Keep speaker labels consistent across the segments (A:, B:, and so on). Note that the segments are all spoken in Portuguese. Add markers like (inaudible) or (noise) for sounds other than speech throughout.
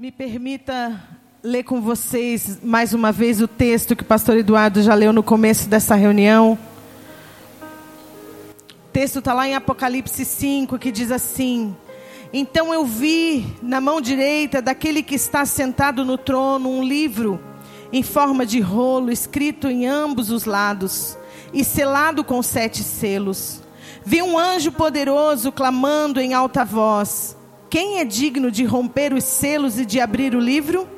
A: Me permita ler com vocês mais uma vez o texto que o pastor Eduardo já leu no começo dessa reunião. O texto está lá em Apocalipse 5, que diz assim: Então eu vi na mão direita daquele que está sentado no trono um livro em forma de rolo, escrito em ambos os lados e selado com sete selos. Vi um anjo poderoso clamando em alta voz quem é digno de romper os selos e de abrir o livro?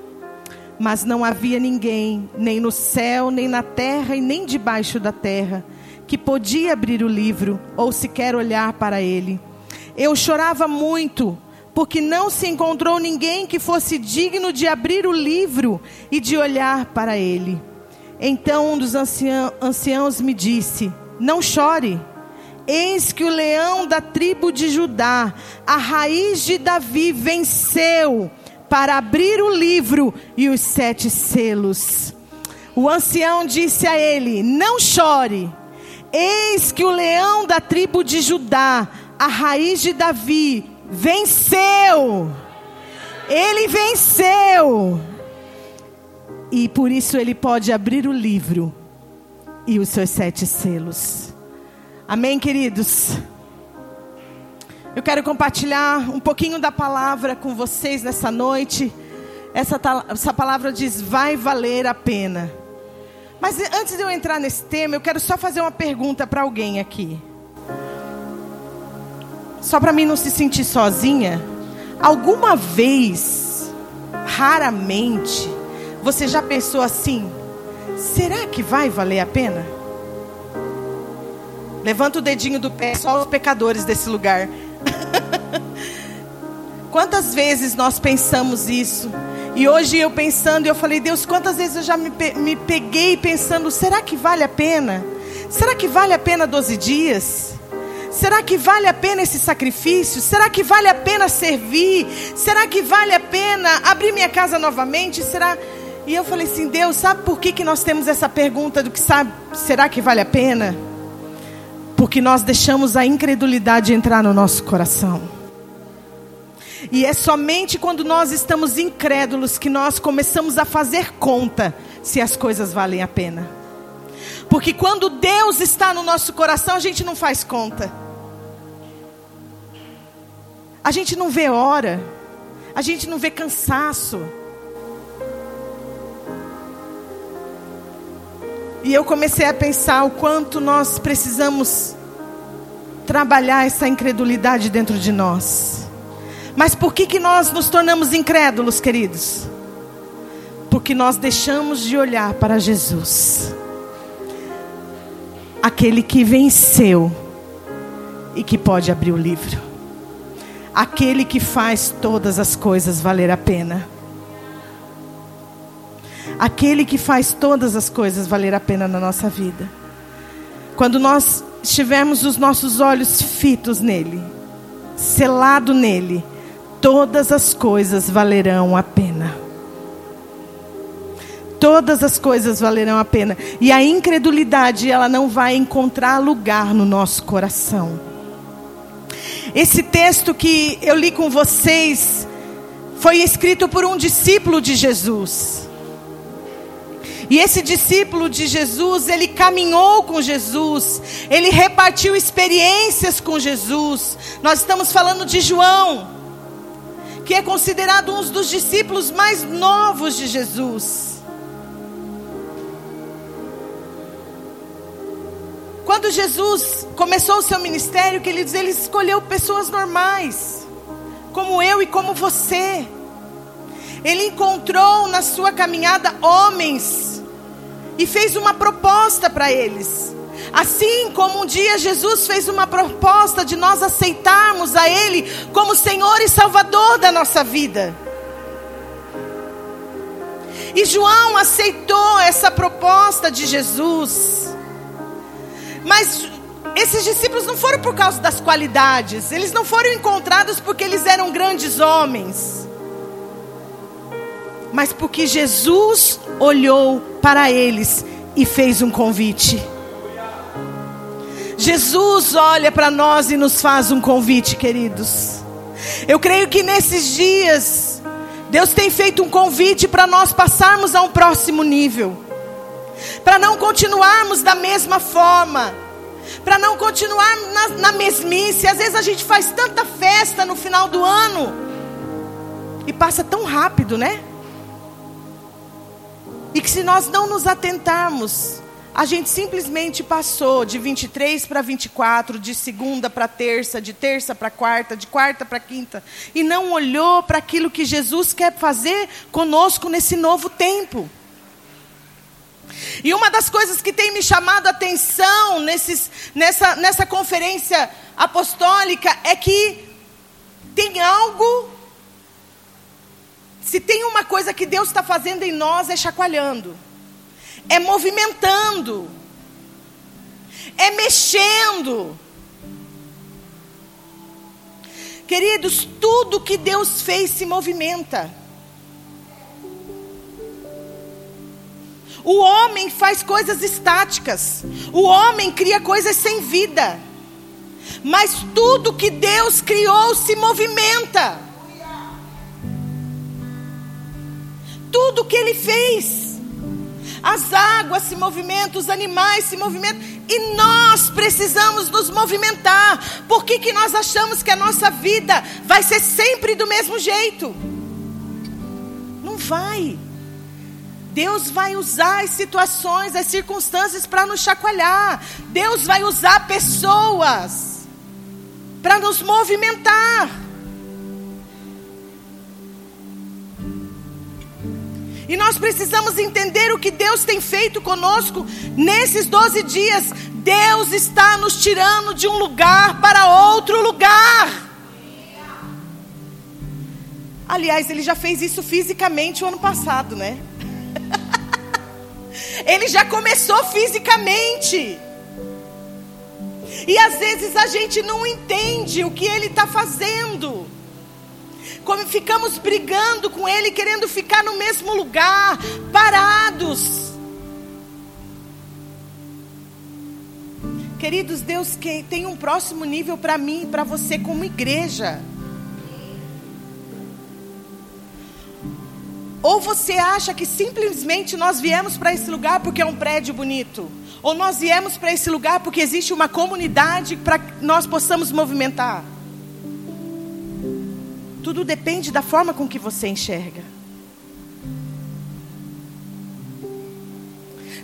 A: Mas não havia ninguém, nem no céu, nem na terra e nem debaixo da terra, que podia abrir o livro ou sequer olhar para ele. Eu chorava muito, porque não se encontrou ninguém que fosse digno de abrir o livro e de olhar para ele. Então um dos anciãos me disse: Não chore. Eis que o leão da tribo de Judá, a raiz de Davi, venceu para abrir o livro e os sete selos. O ancião disse a ele: Não chore. Eis que o leão da tribo de Judá, a raiz de Davi, venceu. Ele venceu. E por isso ele pode abrir o livro e os seus sete selos. Amém, queridos? Eu quero compartilhar um pouquinho da palavra com vocês nessa noite. Essa, essa palavra diz: vai valer a pena. Mas antes de eu entrar nesse tema, eu quero só fazer uma pergunta para alguém aqui. Só para mim não se sentir sozinha. Alguma vez, raramente, você já pensou assim: será que vai valer a pena? Levanta o dedinho do pé, só os pecadores desse lugar. (laughs) Quantas vezes nós pensamos isso? E hoje eu pensando, eu falei, Deus, quantas vezes eu já me, me peguei pensando, será que vale a pena? Será que vale a pena 12 dias? Será que vale a pena esse sacrifício? Será que vale a pena servir? Será que vale a pena abrir minha casa novamente? Será? E eu falei assim, Deus, sabe por que, que nós temos essa pergunta do que sabe, será que vale a pena? Porque nós deixamos a incredulidade entrar no nosso coração. E é somente quando nós estamos incrédulos que nós começamos a fazer conta se as coisas valem a pena. Porque quando Deus está no nosso coração, a gente não faz conta. A gente não vê hora. A gente não vê cansaço. E eu comecei a pensar o quanto nós precisamos trabalhar essa incredulidade dentro de nós. Mas por que, que nós nos tornamos incrédulos, queridos? Porque nós deixamos de olhar para Jesus, aquele que venceu e que pode abrir o livro, aquele que faz todas as coisas valer a pena aquele que faz todas as coisas valer a pena na nossa vida. Quando nós estivermos os nossos olhos fitos nele, selado nele, todas as coisas valerão a pena. Todas as coisas valerão a pena. E a incredulidade, ela não vai encontrar lugar no nosso coração. Esse texto que eu li com vocês foi escrito por um discípulo de Jesus. E esse discípulo de Jesus, ele caminhou com Jesus, ele repartiu experiências com Jesus. Nós estamos falando de João, que é considerado um dos discípulos mais novos de Jesus. Quando Jesus começou o seu ministério, que ele diz, ele escolheu pessoas normais, como eu e como você. Ele encontrou na sua caminhada homens e fez uma proposta para eles. Assim como um dia Jesus fez uma proposta de nós aceitarmos a Ele como Senhor e Salvador da nossa vida. E João aceitou essa proposta de Jesus. Mas esses discípulos não foram por causa das qualidades, eles não foram encontrados porque eles eram grandes homens mas porque Jesus olhou para eles e fez um convite. Jesus olha para nós e nos faz um convite, queridos. Eu creio que nesses dias Deus tem feito um convite para nós passarmos a um próximo nível, para não continuarmos da mesma forma, para não continuar na, na mesmice. Às vezes a gente faz tanta festa no final do ano e passa tão rápido, né? E que se nós não nos atentarmos, a gente simplesmente passou de 23 para 24, de segunda para terça, de terça para quarta, de quarta para quinta, e não olhou para aquilo que Jesus quer fazer conosco nesse novo tempo. E uma das coisas que tem me chamado a atenção nesses, nessa, nessa conferência apostólica é que tem algo, se tem uma coisa que Deus está fazendo em nós é chacoalhando é movimentando, é mexendo. Queridos, tudo que Deus fez se movimenta. O homem faz coisas estáticas, o homem cria coisas sem vida. Mas tudo que Deus criou se movimenta. Tudo que Ele fez as águas se movimentam, os animais se movimentam, e nós precisamos nos movimentar. Por que, que nós achamos que a nossa vida vai ser sempre do mesmo jeito? Não vai. Deus vai usar as situações, as circunstâncias para nos chacoalhar. Deus vai usar pessoas para nos movimentar. E nós precisamos entender o que Deus tem feito conosco nesses 12 dias. Deus está nos tirando de um lugar para outro lugar. Aliás, ele já fez isso fisicamente o ano passado, né? (laughs) ele já começou fisicamente. E às vezes a gente não entende o que ele está fazendo como ficamos brigando com Ele, querendo ficar no mesmo lugar, parados. Queridos, Deus tem um próximo nível para mim e para você como igreja. Ou você acha que simplesmente nós viemos para esse lugar porque é um prédio bonito? Ou nós viemos para esse lugar porque existe uma comunidade para que nós possamos movimentar? Tudo depende da forma com que você enxerga.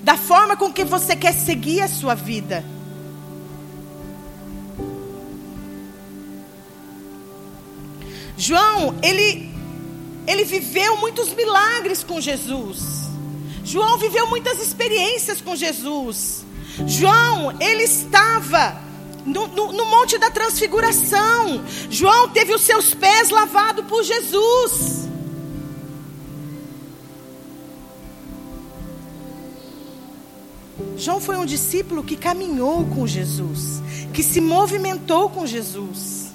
A: Da forma com que você quer seguir a sua vida. João, ele ele viveu muitos milagres com Jesus. João viveu muitas experiências com Jesus. João, ele estava no, no, no, Monte da Transfiguração. João teve os seus pés lavados por Jesus. João foi um discípulo que caminhou com Jesus, que se movimentou com Jesus.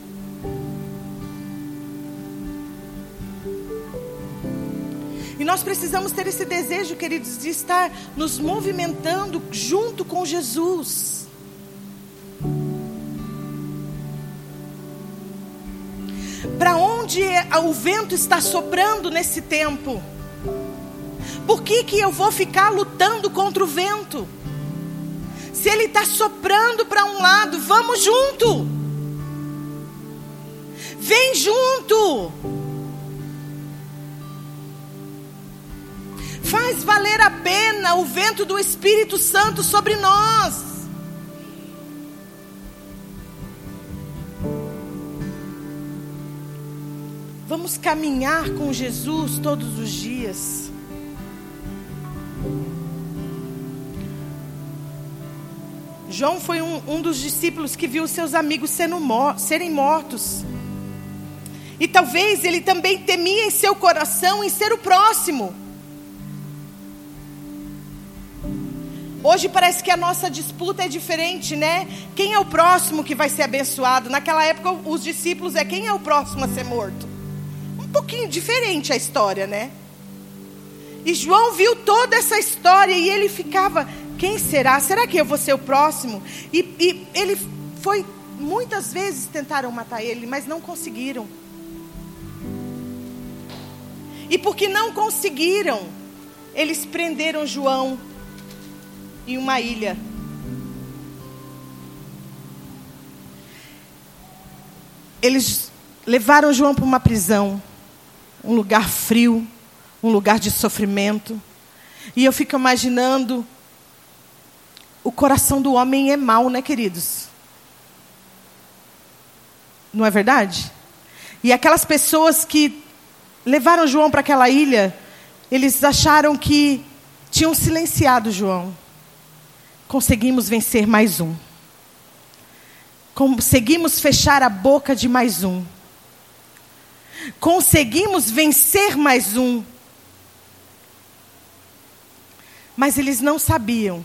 A: E nós precisamos ter esse desejo, queridos, de estar nos movimentando junto com Jesus. Para onde o vento está soprando nesse tempo? Por que, que eu vou ficar lutando contra o vento? Se ele está soprando para um lado, vamos junto. Vem junto. Faz valer a pena o vento do Espírito Santo sobre nós. Vamos caminhar com Jesus todos os dias. João foi um, um, dos discípulos que viu seus amigos mor serem mortos. E talvez ele também temia em seu coração em ser o próximo. Hoje parece que a nossa disputa é diferente, né? Quem é o próximo que vai ser abençoado? Naquela época, os discípulos é quem é o próximo a ser morto pouquinho diferente a história, né? E João viu toda essa história e ele ficava: quem será? Será que eu vou ser o próximo? E, e ele foi, muitas vezes tentaram matar ele, mas não conseguiram. E porque não conseguiram, eles prenderam João em uma ilha. Eles levaram João para uma prisão, um lugar frio, um lugar de sofrimento. E eu fico imaginando o coração do homem é mau, né, queridos? Não é verdade? E aquelas pessoas que levaram João para aquela ilha, eles acharam que tinham silenciado João. Conseguimos vencer mais um. Conseguimos fechar a boca de mais um. Conseguimos vencer mais um. Mas eles não sabiam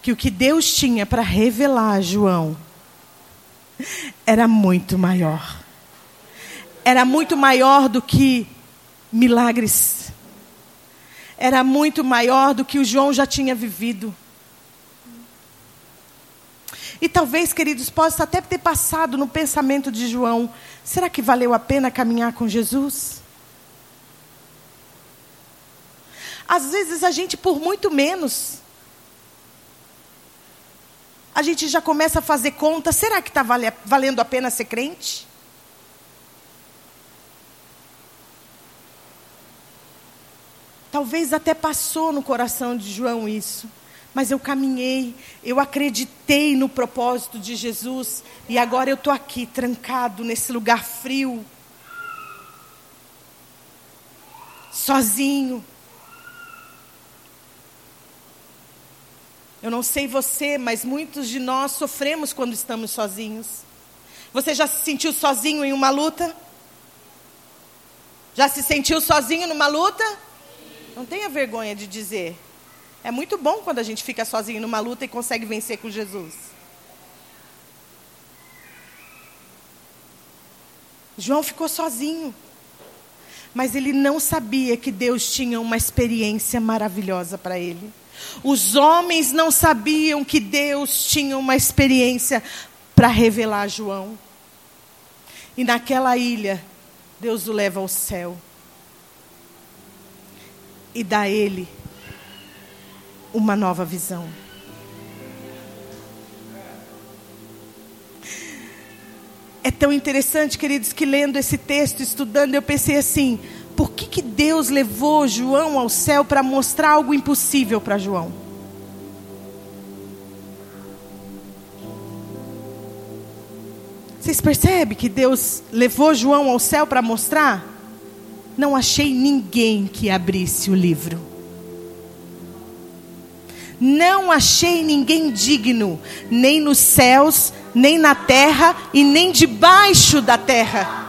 A: que o que Deus tinha para revelar a João era muito maior. Era muito maior do que milagres. Era muito maior do que o João já tinha vivido. E talvez, queridos, possa até ter passado no pensamento de João: será que valeu a pena caminhar com Jesus? Às vezes a gente, por muito menos, a gente já começa a fazer conta: será que está valendo a pena ser crente? Talvez até passou no coração de João isso mas eu caminhei, eu acreditei no propósito de Jesus e agora eu estou aqui trancado nesse lugar frio, sozinho. Eu não sei você, mas muitos de nós sofremos quando estamos sozinhos. Você já se sentiu sozinho em uma luta? Já se sentiu sozinho numa luta? Não tenha vergonha de dizer. É muito bom quando a gente fica sozinho numa luta e consegue vencer com Jesus. João ficou sozinho. Mas ele não sabia que Deus tinha uma experiência maravilhosa para ele. Os homens não sabiam que Deus tinha uma experiência para revelar a João. E naquela ilha, Deus o leva ao céu. E dá a ele uma nova visão. É tão interessante, queridos, que lendo esse texto, estudando, eu pensei assim: por que, que Deus levou João ao céu para mostrar algo impossível para João? Vocês percebem que Deus levou João ao céu para mostrar? Não achei ninguém que abrisse o livro. Não achei ninguém digno, nem nos céus, nem na terra e nem debaixo da terra.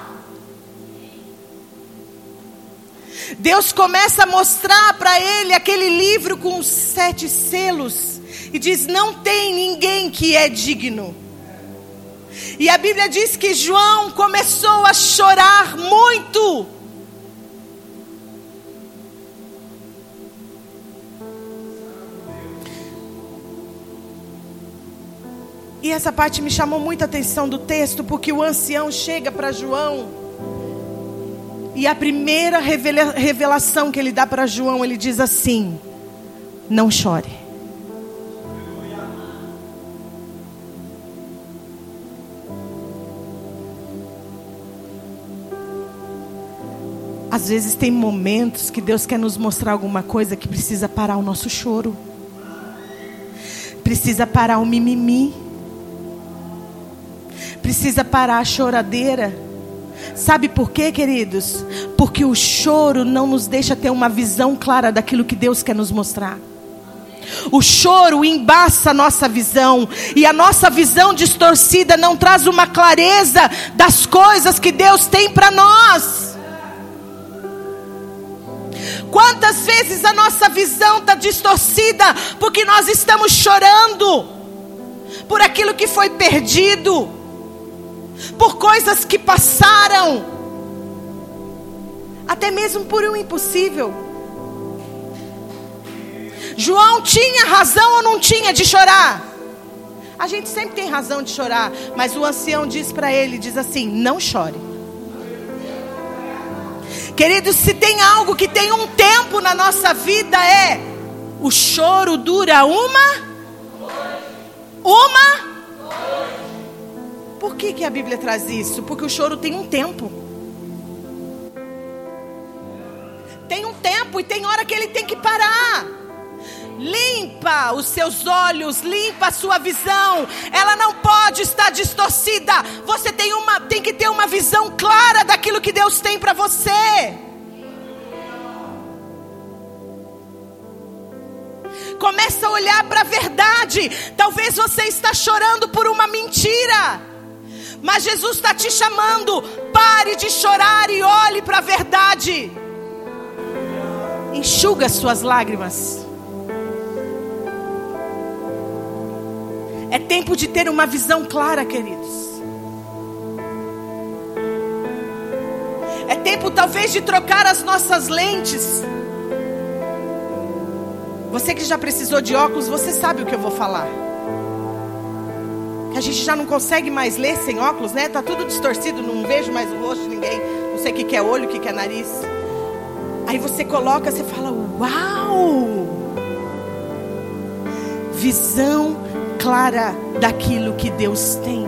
A: Deus começa a mostrar para ele aquele livro com os sete selos e diz: Não tem ninguém que é digno. E a Bíblia diz que João começou a chorar muito. E essa parte me chamou muita atenção do texto, porque o ancião chega para João. E a primeira revelação que ele dá para João, ele diz assim: Não chore. Às vezes tem momentos que Deus quer nos mostrar alguma coisa que precisa parar o nosso choro. Precisa parar o mimimi precisa parar a choradeira. Sabe por quê, queridos? Porque o choro não nos deixa ter uma visão clara daquilo que Deus quer nos mostrar. O choro embaça a nossa visão, e a nossa visão distorcida não traz uma clareza das coisas que Deus tem para nós. Quantas vezes a nossa visão está distorcida porque nós estamos chorando por aquilo que foi perdido por coisas que passaram, até mesmo por um impossível. João tinha razão ou não tinha de chorar? A gente sempre tem razão de chorar, mas o ancião diz para ele, diz assim: "Não chore". Queridos, se tem algo que tem um tempo na nossa vida é o choro dura uma que que a Bíblia traz isso? Porque o choro tem um tempo. Tem um tempo e tem hora que ele tem que parar. Limpa os seus olhos, limpa a sua visão. Ela não pode estar distorcida. Você tem, uma, tem que ter uma visão clara daquilo que Deus tem para você. Começa a olhar para a verdade. Talvez você está chorando por uma mentira. Mas Jesus está te chamando. Pare de chorar e olhe para a verdade. Enxuga suas lágrimas. É tempo de ter uma visão clara, queridos. É tempo talvez de trocar as nossas lentes. Você que já precisou de óculos, você sabe o que eu vou falar. Que a gente já não consegue mais ler sem óculos, né? Tá tudo distorcido, não vejo mais o rosto de ninguém. Não sei o que é olho, o que é nariz. Aí você coloca, você fala: Uau! Visão clara daquilo que Deus tem.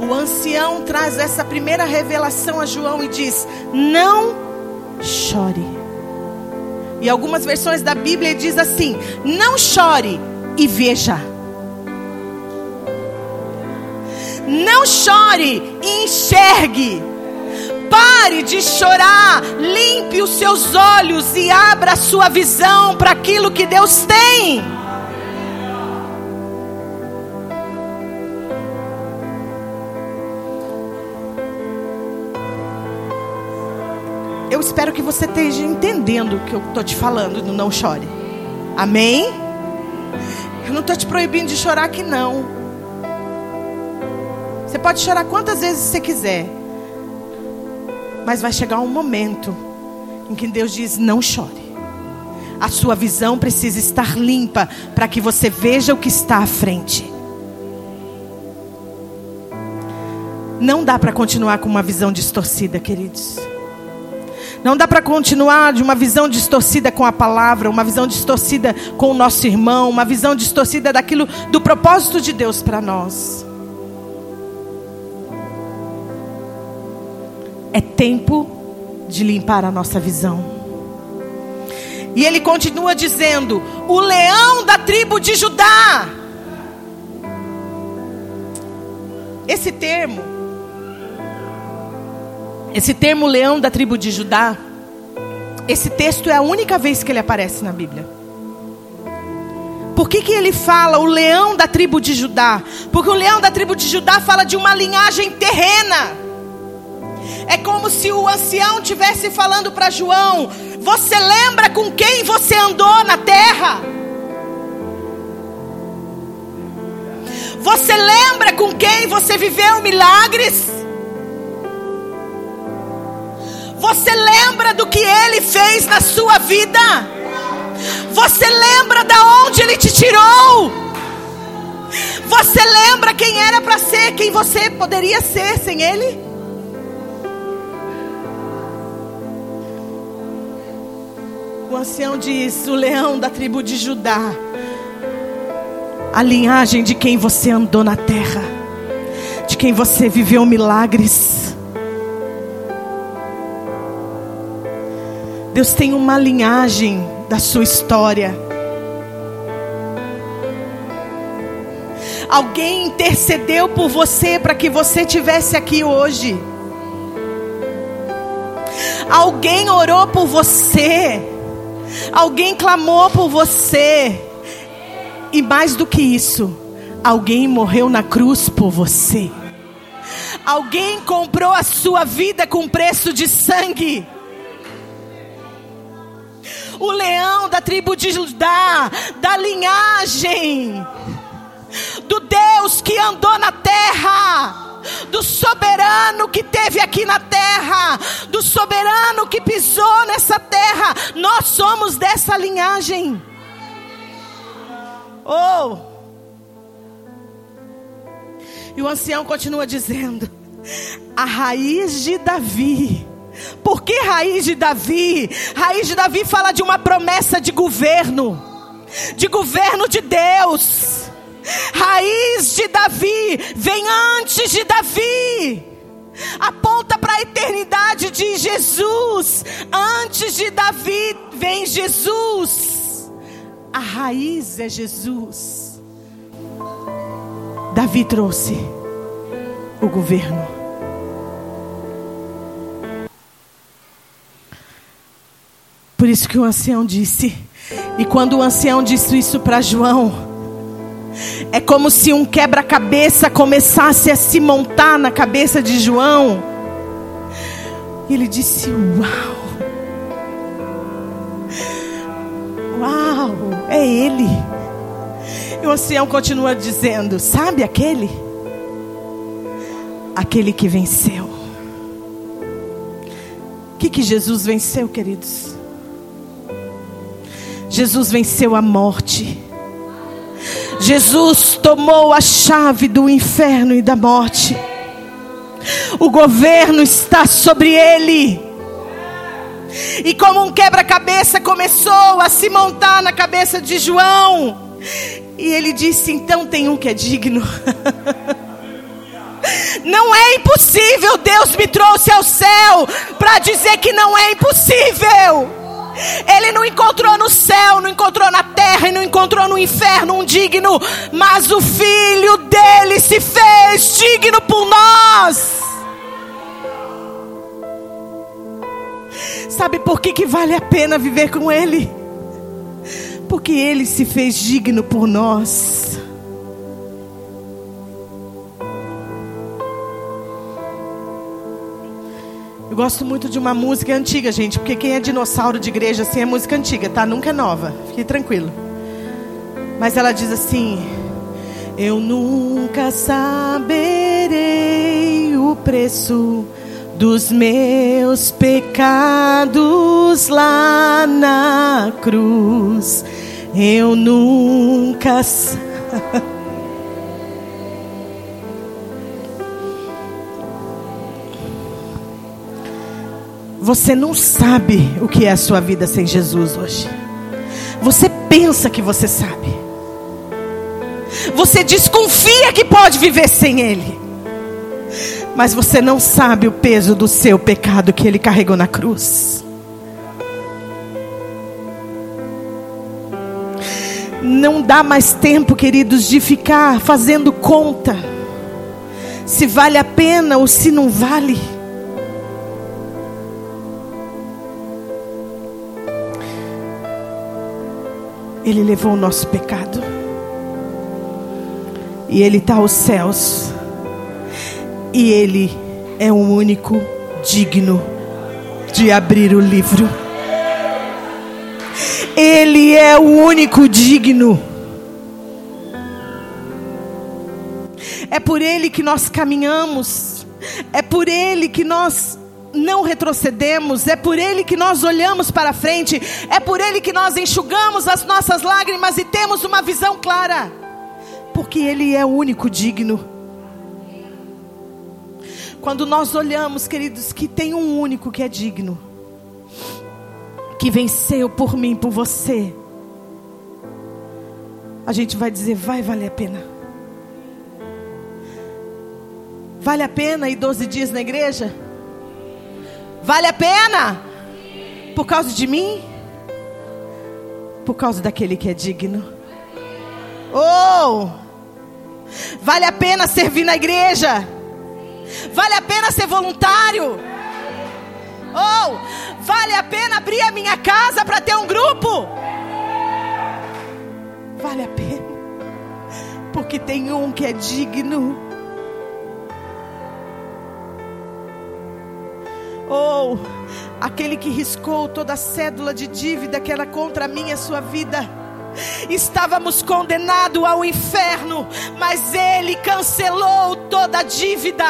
A: O ancião traz essa primeira revelação a João e diz: Não chore. E algumas versões da Bíblia diz assim: Não chore e veja. Não chore enxergue. Pare de chorar, limpe os seus olhos e abra a sua visão para aquilo que Deus tem. Eu espero que você esteja entendendo o que eu estou te falando no não chore. Amém? Eu não estou te proibindo de chorar aqui não. Você pode chorar quantas vezes você quiser. Mas vai chegar um momento em que Deus diz: não chore. A sua visão precisa estar limpa para que você veja o que está à frente. Não dá para continuar com uma visão distorcida, queridos. Não dá para continuar de uma visão distorcida com a palavra, uma visão distorcida com o nosso irmão, uma visão distorcida daquilo do propósito de Deus para nós. É tempo de limpar a nossa visão. E ele continua dizendo: o leão da tribo de Judá. Esse termo esse termo leão da tribo de Judá, esse texto é a única vez que ele aparece na Bíblia. Por que, que ele fala o leão da tribo de Judá? Porque o leão da tribo de Judá fala de uma linhagem terrena. É como se o ancião tivesse falando para João: Você lembra com quem você andou na terra? Você lembra com quem você viveu milagres? Você lembra do que ele fez na sua vida? Você lembra da onde ele te tirou? Você lembra quem era para ser, quem você poderia ser sem ele? O ancião diz: o leão da tribo de Judá, a linhagem de quem você andou na terra, de quem você viveu milagres. Deus tem uma linhagem da sua história. Alguém intercedeu por você para que você tivesse aqui hoje. Alguém orou por você. Alguém clamou por você. E mais do que isso, alguém morreu na cruz por você. Alguém comprou a sua vida com preço de sangue o leão da tribo de Judá, da linhagem do Deus que andou na terra, do soberano que teve aqui na terra, do soberano que pisou nessa terra. Nós somos dessa linhagem. Oh! E o ancião continua dizendo: a raiz de Davi Por que raiz de Davi? Raiz de Davi fala de uma promessa de governo, de governo de Deus. Raiz de Davi vem antes de Davi. Aponta para a eternidade de Jesus. Antes de Davi vem Jesus. A raiz é Jesus. Davi trouxe o governo. Por isso que o ancião disse, e quando o ancião disse isso para João, é como se um quebra-cabeça começasse a se montar na cabeça de João. E ele disse: Uau! Uau! É ele. E o ancião continua dizendo: Sabe aquele? Aquele que venceu. O que, que Jesus venceu, queridos? Jesus venceu a morte. Jesus tomou a chave do inferno e da morte. O governo está sobre ele. E como um quebra-cabeça começou a se montar na cabeça de João. E ele disse: Então tem um que é digno. (laughs) Não é impossível. Deus me trouxe ao céu para dizer que não é impossível. Ele não encontrou no céu, não encontrou na terra e não encontrou no inferno um digno, mas o filho dele se fez digno por nós. Sabe por que, que vale a pena viver com ele? Porque ele se fez digno por nós. Gosto muito de uma música antiga, gente, porque quem é dinossauro de igreja assim é música antiga, tá? Nunca é nova. Fique tranquilo. Mas ela diz assim: Eu nunca saberei o preço dos meus pecados lá na cruz. Eu nunca (laughs) Você não sabe o que é a sua vida sem Jesus hoje. Você pensa que você sabe. Você desconfia que pode viver sem Ele. Mas você não sabe o peso do seu pecado que Ele carregou na cruz. Não dá mais tempo, queridos, de ficar fazendo conta se vale a pena ou se não vale. Ele levou o nosso pecado. E Ele está aos céus. E Ele é o único digno de abrir o livro. Ele é o único digno. É por Ele que nós caminhamos. É por Ele que nós não retrocedemos, é por Ele que nós olhamos para frente, é por Ele que nós enxugamos as nossas lágrimas e temos uma visão clara, porque Ele é o único digno. Quando nós olhamos, queridos, que tem um único que é digno, que venceu por mim, por você, a gente vai dizer: vai valer a pena. Vale a pena ir 12 dias na igreja? Vale a pena? Por causa de mim? Por causa daquele que é digno? Oh! Vale a pena servir na igreja? Vale a pena ser voluntário? Oh! Vale a pena abrir a minha casa para ter um grupo? Vale a pena. Porque tem um que é digno. Ou aquele que riscou toda a cédula de dívida que era contra mim e a sua vida. Estávamos condenados ao inferno, mas Ele cancelou toda a dívida.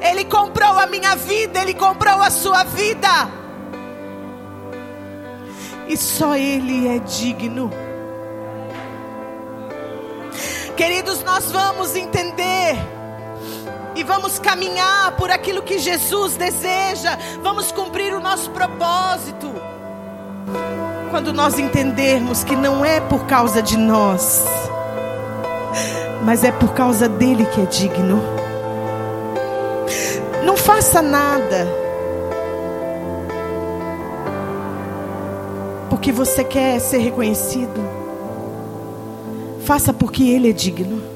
A: Ele comprou a minha vida, Ele comprou a sua vida. E só Ele é digno. Queridos, nós vamos entender e vamos caminhar por aquilo que Jesus deseja, vamos cumprir o nosso propósito. Quando nós entendermos que não é por causa de nós, mas é por causa dele que é digno. Não faça nada porque você quer ser reconhecido. Faça porque ele é digno.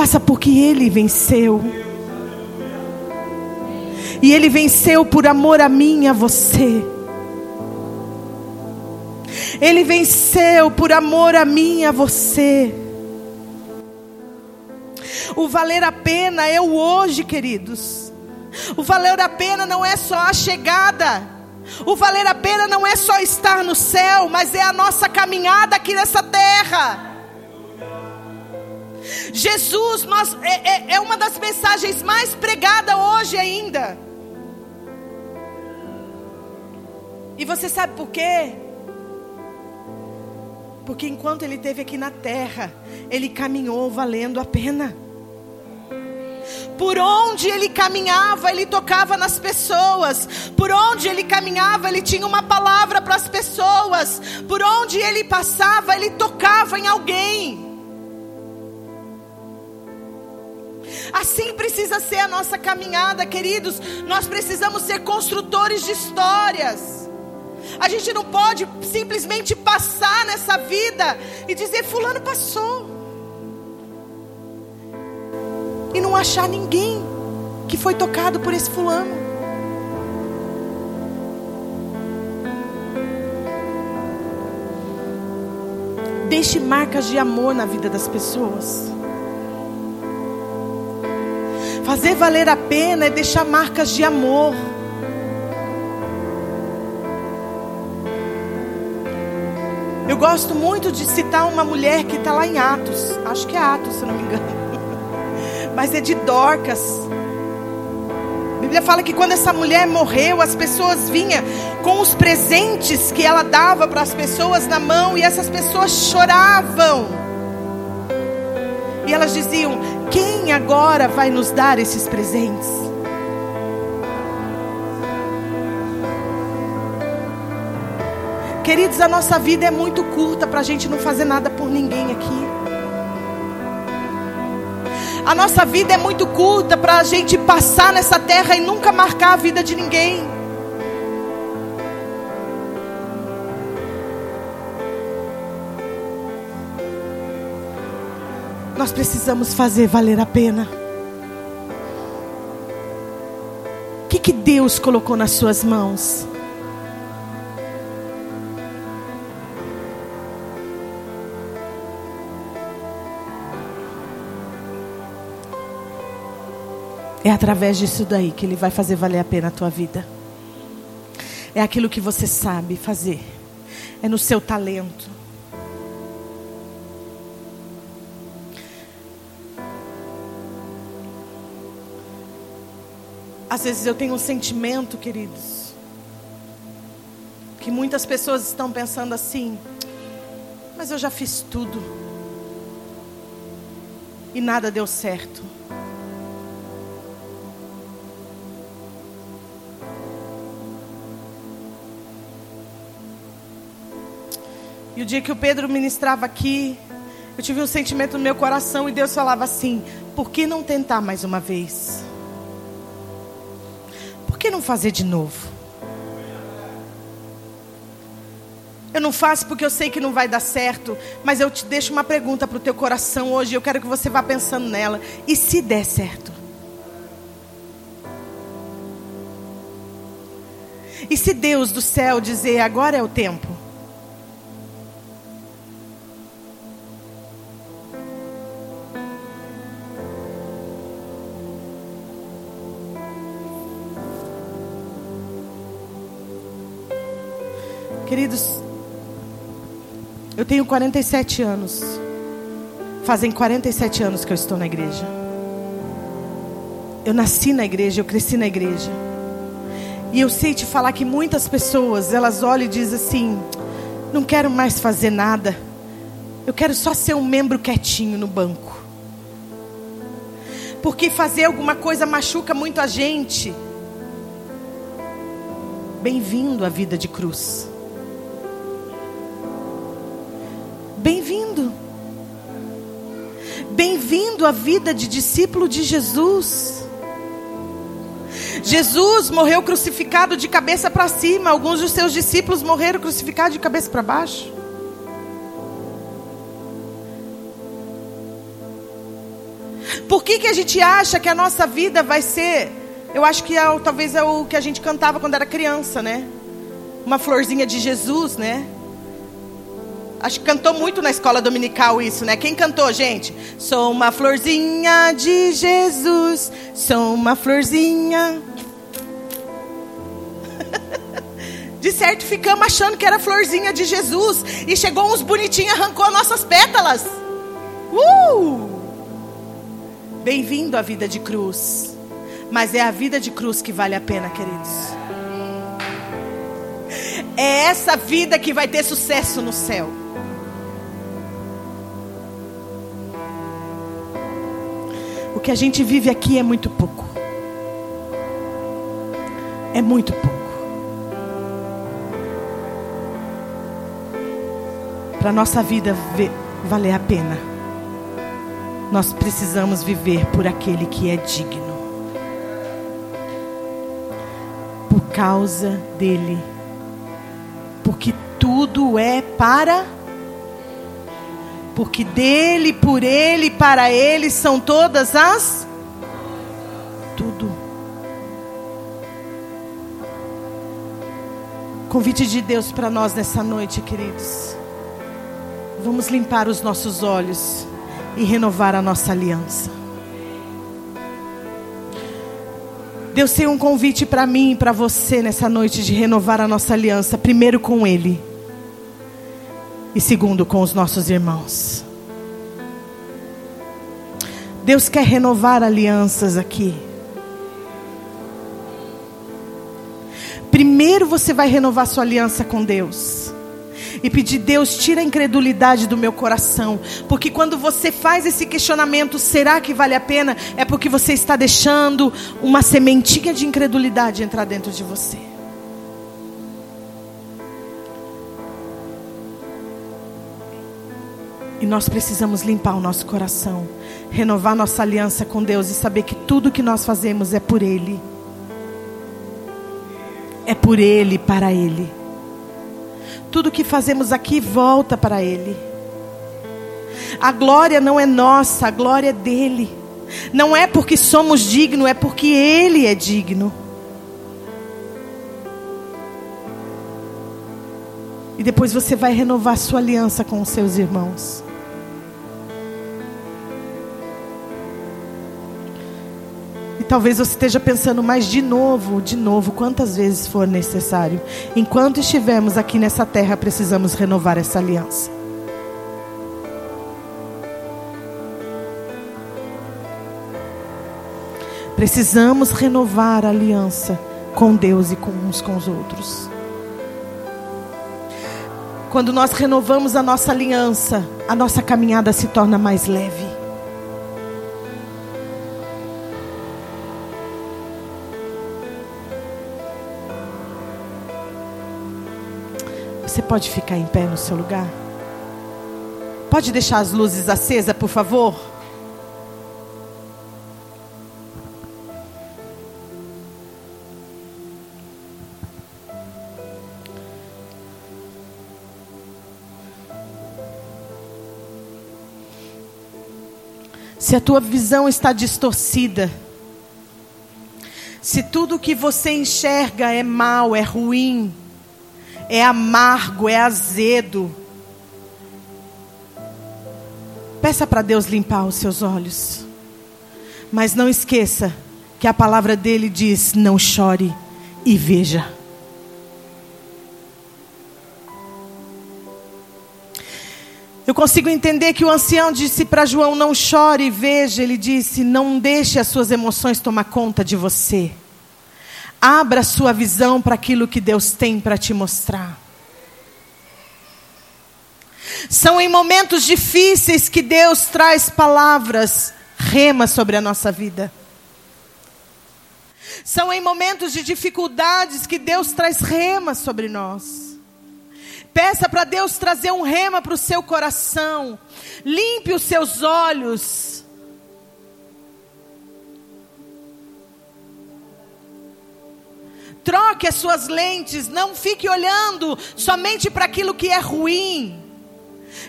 A: Faça porque Ele venceu. E Ele venceu por amor a mim e a você. Ele venceu por amor a mim e a você. O valer a pena é o hoje, queridos. O valer a pena não é só a chegada. O valer a pena não é só estar no céu, mas é a nossa caminhada aqui nessa terra. Jesus nós, é, é, é uma das mensagens mais pregadas hoje ainda. E você sabe por quê? Porque enquanto ele esteve aqui na terra, ele caminhou valendo a pena. Por onde ele caminhava, ele tocava nas pessoas. Por onde ele caminhava, ele tinha uma palavra para as pessoas. Por onde ele passava, ele tocava em alguém. Assim precisa ser a nossa caminhada, queridos. Nós precisamos ser construtores de histórias. A gente não pode simplesmente passar nessa vida e dizer: Fulano passou. E não achar ninguém que foi tocado por esse fulano. Deixe marcas de amor na vida das pessoas. Fazer valer a pena é deixar marcas de amor. Eu gosto muito de citar uma mulher que está lá em Atos. Acho que é Atos, se não me engano. (laughs) Mas é de Dorcas. A Bíblia fala que quando essa mulher morreu, as pessoas vinham com os presentes que ela dava para as pessoas na mão e essas pessoas choravam. E elas diziam: quem agora vai nos dar esses presentes? Queridos, a nossa vida é muito curta para a gente não fazer nada por ninguém aqui. A nossa vida é muito curta para a gente passar nessa terra e nunca marcar a vida de ninguém. Nós precisamos fazer valer a pena. O que, que Deus colocou nas suas mãos? É através disso daí que Ele vai fazer valer a pena a tua vida. É aquilo que você sabe fazer. É no seu talento. Às vezes eu tenho um sentimento, queridos, que muitas pessoas estão pensando assim, mas eu já fiz tudo e nada deu certo. E o dia que o Pedro ministrava aqui, eu tive um sentimento no meu coração e Deus falava assim: por que não tentar mais uma vez? Que não fazer de novo? Eu não faço porque eu sei que não vai dar certo, mas eu te deixo uma pergunta para o teu coração hoje. Eu quero que você vá pensando nela. E se der certo? E se Deus do céu dizer agora é o tempo? Tenho 47 anos. Fazem 47 anos que eu estou na igreja. Eu nasci na igreja, eu cresci na igreja. E eu sei te falar que muitas pessoas, elas olham e dizem assim: não quero mais fazer nada. Eu quero só ser um membro quietinho no banco. Porque fazer alguma coisa machuca muito a gente. Bem-vindo à vida de cruz. Bem-vindo à vida de discípulo de Jesus. Jesus morreu crucificado de cabeça para cima. Alguns dos seus discípulos morreram crucificados de cabeça para baixo. Por que, que a gente acha que a nossa vida vai ser? Eu acho que é, talvez é o que a gente cantava quando era criança, né? Uma florzinha de Jesus, né? Acho que cantou muito na escola dominical isso, né? Quem cantou, gente? Sou uma florzinha de Jesus, sou uma florzinha. (laughs) De certo, ficamos achando que era florzinha de Jesus. E chegou uns bonitinhos e arrancou nossas pétalas. Uh! Bem-vindo à vida de cruz. Mas é a vida de cruz que vale a pena, queridos. É essa vida que vai ter sucesso no céu. O que a gente vive aqui é muito pouco. É muito pouco. Para nossa vida valer a pena, nós precisamos viver por aquele que é digno. Por causa dele. Porque tudo é para porque dele, por ele, para ele são todas as tudo. Convite de Deus para nós nessa noite, queridos. Vamos limpar os nossos olhos e renovar a nossa aliança. Deus tem um convite para mim e para você nessa noite de renovar a nossa aliança, primeiro com Ele e segundo com os nossos irmãos. Deus quer renovar alianças aqui. Primeiro você vai renovar sua aliança com Deus. E pedir, Deus, tira a incredulidade do meu coração. Porque quando você faz esse questionamento, será que vale a pena? É porque você está deixando uma sementinha de incredulidade entrar dentro de você. E nós precisamos limpar o nosso coração, renovar nossa aliança com Deus e saber que tudo que nós fazemos é por Ele. É por Ele, para Ele. Tudo que fazemos aqui volta para Ele. A glória não é nossa, a glória é dele. Não é porque somos dignos, é porque Ele é digno. E depois você vai renovar sua aliança com os seus irmãos. Talvez você esteja pensando, mas de novo, de novo, quantas vezes for necessário. Enquanto estivermos aqui nessa terra, precisamos renovar essa aliança. Precisamos renovar a aliança com Deus e com uns com os outros. Quando nós renovamos a nossa aliança, a nossa caminhada se torna mais leve. Você pode ficar em pé no seu lugar? Pode deixar as luzes acesas, por favor? Se a tua visão está distorcida, se tudo que você enxerga é mal, é ruim, é amargo, é azedo. Peça para Deus limpar os seus olhos. Mas não esqueça que a palavra dele diz: não chore e veja. Eu consigo entender que o ancião disse para João: não chore e veja. Ele disse: não deixe as suas emoções tomar conta de você. Abra sua visão para aquilo que Deus tem para te mostrar. São em momentos difíceis que Deus traz palavras rema sobre a nossa vida. São em momentos de dificuldades que Deus traz rema sobre nós. Peça para Deus trazer um rema para o seu coração. Limpe os seus olhos. Troque as suas lentes. Não fique olhando somente para aquilo que é ruim.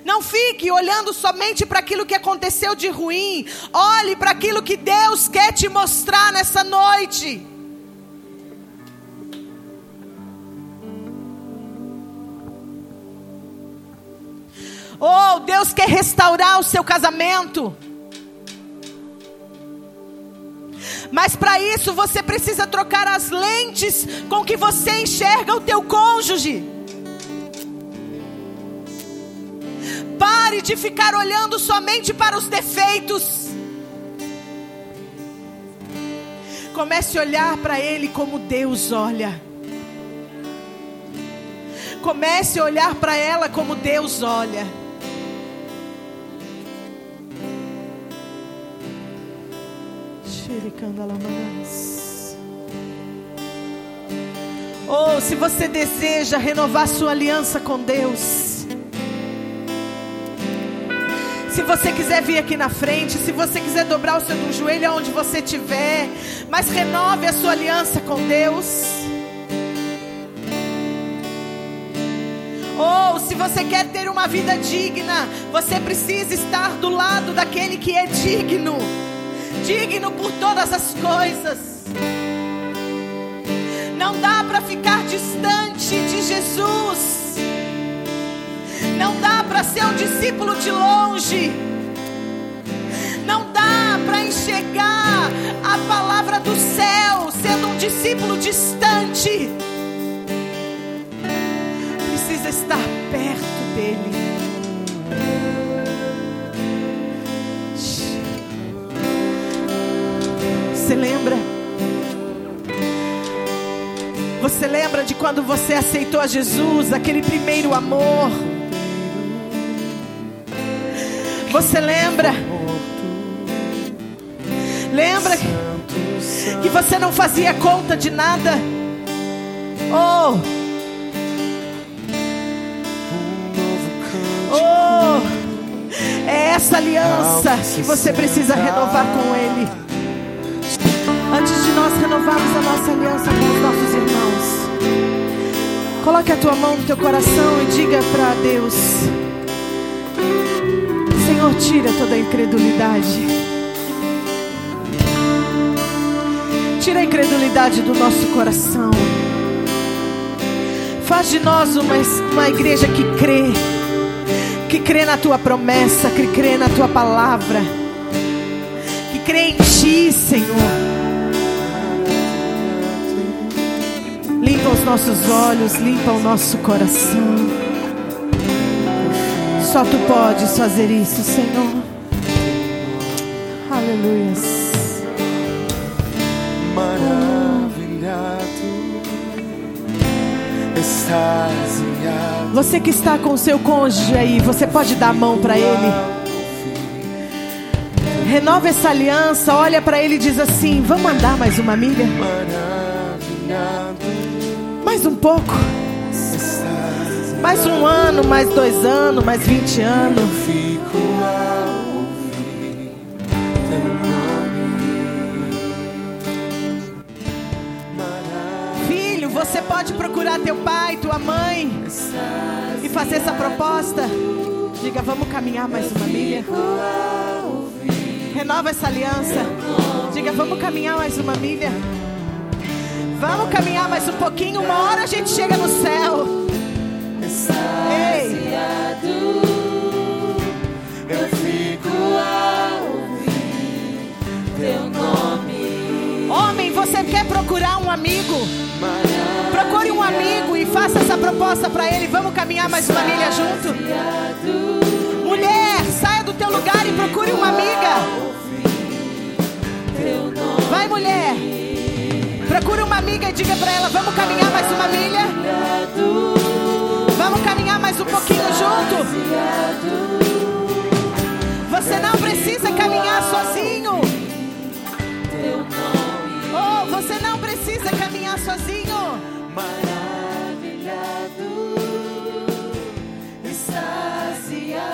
A: Não fique olhando somente para aquilo que aconteceu de ruim. Olhe para aquilo que Deus quer te mostrar nessa noite. Oh, Deus quer restaurar o seu casamento. Mas para isso você precisa trocar as lentes com que você enxerga o teu cônjuge. Pare de ficar olhando somente para os defeitos. Comece a olhar para ele como Deus olha. Comece a olhar para ela como Deus olha. Ou oh, se você deseja renovar sua aliança com Deus. Se você quiser vir aqui na frente, se você quiser dobrar o seu joelho aonde você estiver, mas renove a sua aliança com Deus. Ou oh, se você quer ter uma vida digna, você precisa estar do lado daquele que é digno digno por todas as coisas. Não dá para ficar distante de Jesus. Não dá para ser um discípulo de longe. Não dá para enxergar a palavra do céu sendo um discípulo distante. Precisa estar perto dele. Você lembra? Você lembra de quando você aceitou a Jesus, aquele primeiro amor? Você lembra? Lembra que você não fazia conta de nada? Oh! Oh! É essa aliança que você precisa renovar com Ele. Nós renovarmos a nossa aliança com os nossos irmãos, coloque a tua mão no teu coração e diga para Deus: Senhor, tira toda a incredulidade. Tira a incredulidade do nosso coração. Faz de nós uma, uma igreja que crê, que crê na tua promessa, que crê na tua palavra, que crê em ti, Senhor. Limpa os nossos olhos, limpa o nosso coração. Só tu podes fazer isso, Senhor. Aleluia.
B: Maravilhado, extasiado.
A: Você que está com o seu cônjuge aí, você pode dar a mão para ele. Renova essa aliança, olha para ele e diz assim: Vamos andar mais uma milha?
B: Maravilhado
A: mais um pouco. Mais um ano, mais dois anos, mais vinte anos. Filho, você pode procurar teu pai, tua mãe e fazer essa proposta. Diga, vamos caminhar mais uma milha. Renova essa aliança. Diga, vamos caminhar mais uma milha. Vamos caminhar mais um pouquinho, uma hora a gente chega no céu. Ei.
B: Eu fico a ouvir teu nome.
A: Homem, você quer procurar um amigo? Procure um amigo e faça essa proposta para ele. Vamos caminhar mais uma milha junto. Mulher, saia do teu lugar e procure uma amiga. Vai, mulher. Procure uma amiga e diga para ela: vamos caminhar mais uma milha? Vamos caminhar mais um pouquinho junto? Você não precisa caminhar sozinho. Oh, você não precisa caminhar sozinho. Maravilhado, extasiado.